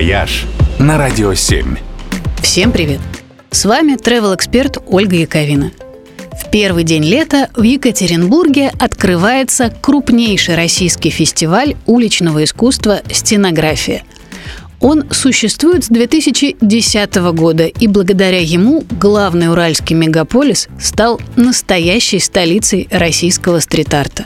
«Вояж» на Радио 7. Всем привет! С вами travel-эксперт Ольга Яковина. В первый день лета в Екатеринбурге открывается крупнейший российский фестиваль уличного искусства «Стенография». Он существует с 2010 года, и благодаря ему главный уральский мегаполис стал настоящей столицей российского стрит-арта.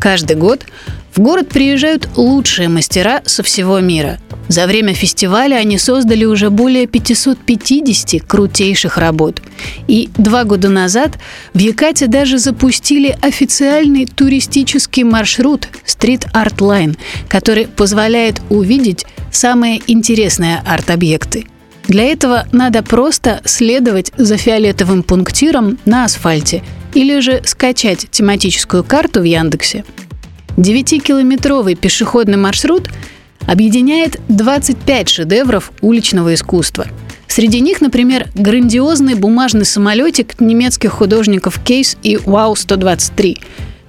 Каждый год в город приезжают лучшие мастера со всего мира. За время фестиваля они создали уже более 550 крутейших работ. И два года назад в Якате даже запустили официальный туристический маршрут Street Art Line, который позволяет увидеть самые интересные арт-объекты. Для этого надо просто следовать за фиолетовым пунктиром на асфальте или же скачать тематическую карту в Яндексе – Девятикилометровый пешеходный маршрут объединяет 25 шедевров уличного искусства. Среди них, например, грандиозный бумажный самолетик немецких художников Кейс и Вау-123,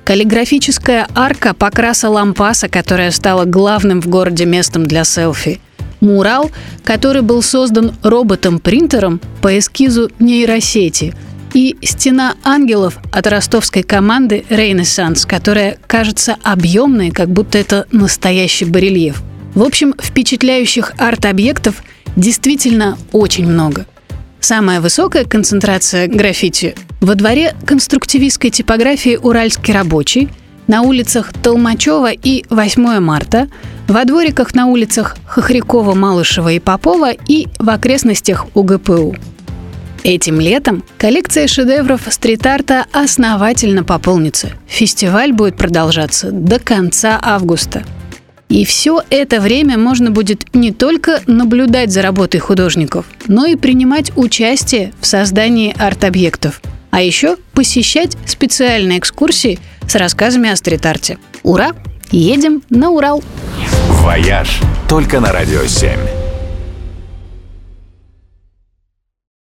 каллиграфическая арка покраса лампаса, которая стала главным в городе местом для селфи, мурал, который был создан роботом-принтером по эскизу нейросети – и «Стена ангелов» от ростовской команды «Рейнессанс», которая кажется объемной, как будто это настоящий барельеф. В общем, впечатляющих арт-объектов действительно очень много. Самая высокая концентрация граффити во дворе конструктивистской типографии «Уральский рабочий», на улицах Толмачева и 8 марта, во двориках на улицах Хохрякова, Малышева и Попова и в окрестностях УГПУ. Этим летом коллекция шедевров стрит-арта основательно пополнится. Фестиваль будет продолжаться до конца августа. И все это время можно будет не только наблюдать за работой художников, но и принимать участие в создании арт-объектов. А еще посещать специальные экскурсии с рассказами о стрит-арте. Ура! Едем на Урал! «Вояж» только на «Радио 7».